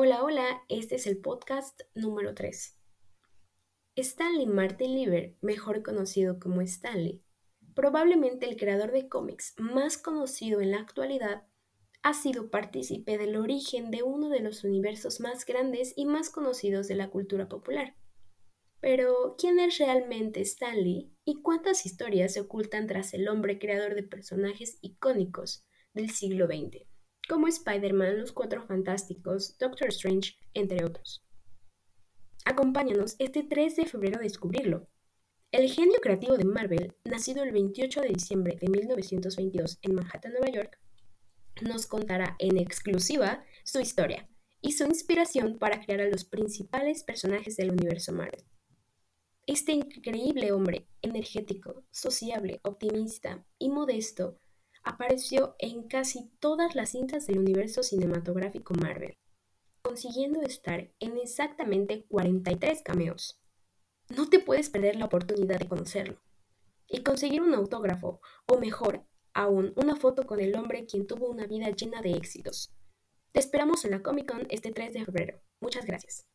Hola, hola, este es el podcast número 3. Stanley Martin Lieber, mejor conocido como Stanley, probablemente el creador de cómics más conocido en la actualidad, ha sido partícipe del origen de uno de los universos más grandes y más conocidos de la cultura popular. Pero, ¿quién es realmente Stanley y cuántas historias se ocultan tras el hombre creador de personajes icónicos del siglo XX, como Spider-Man, Los Cuatro Fantásticos, Doctor Strange, entre otros? Acompáñanos este 3 de febrero a descubrirlo. El genio creativo de Marvel, nacido el 28 de diciembre de 1922 en Manhattan, Nueva York, nos contará en exclusiva su historia y su inspiración para crear a los principales personajes del universo Marvel. Este increíble hombre, energético, sociable, optimista y modesto, apareció en casi todas las cintas del universo cinematográfico Marvel, consiguiendo estar en exactamente 43 cameos. No te puedes perder la oportunidad de conocerlo y conseguir un autógrafo, o mejor aún, una foto con el hombre quien tuvo una vida llena de éxitos. Te esperamos en la Comic Con este 3 de febrero. Muchas gracias.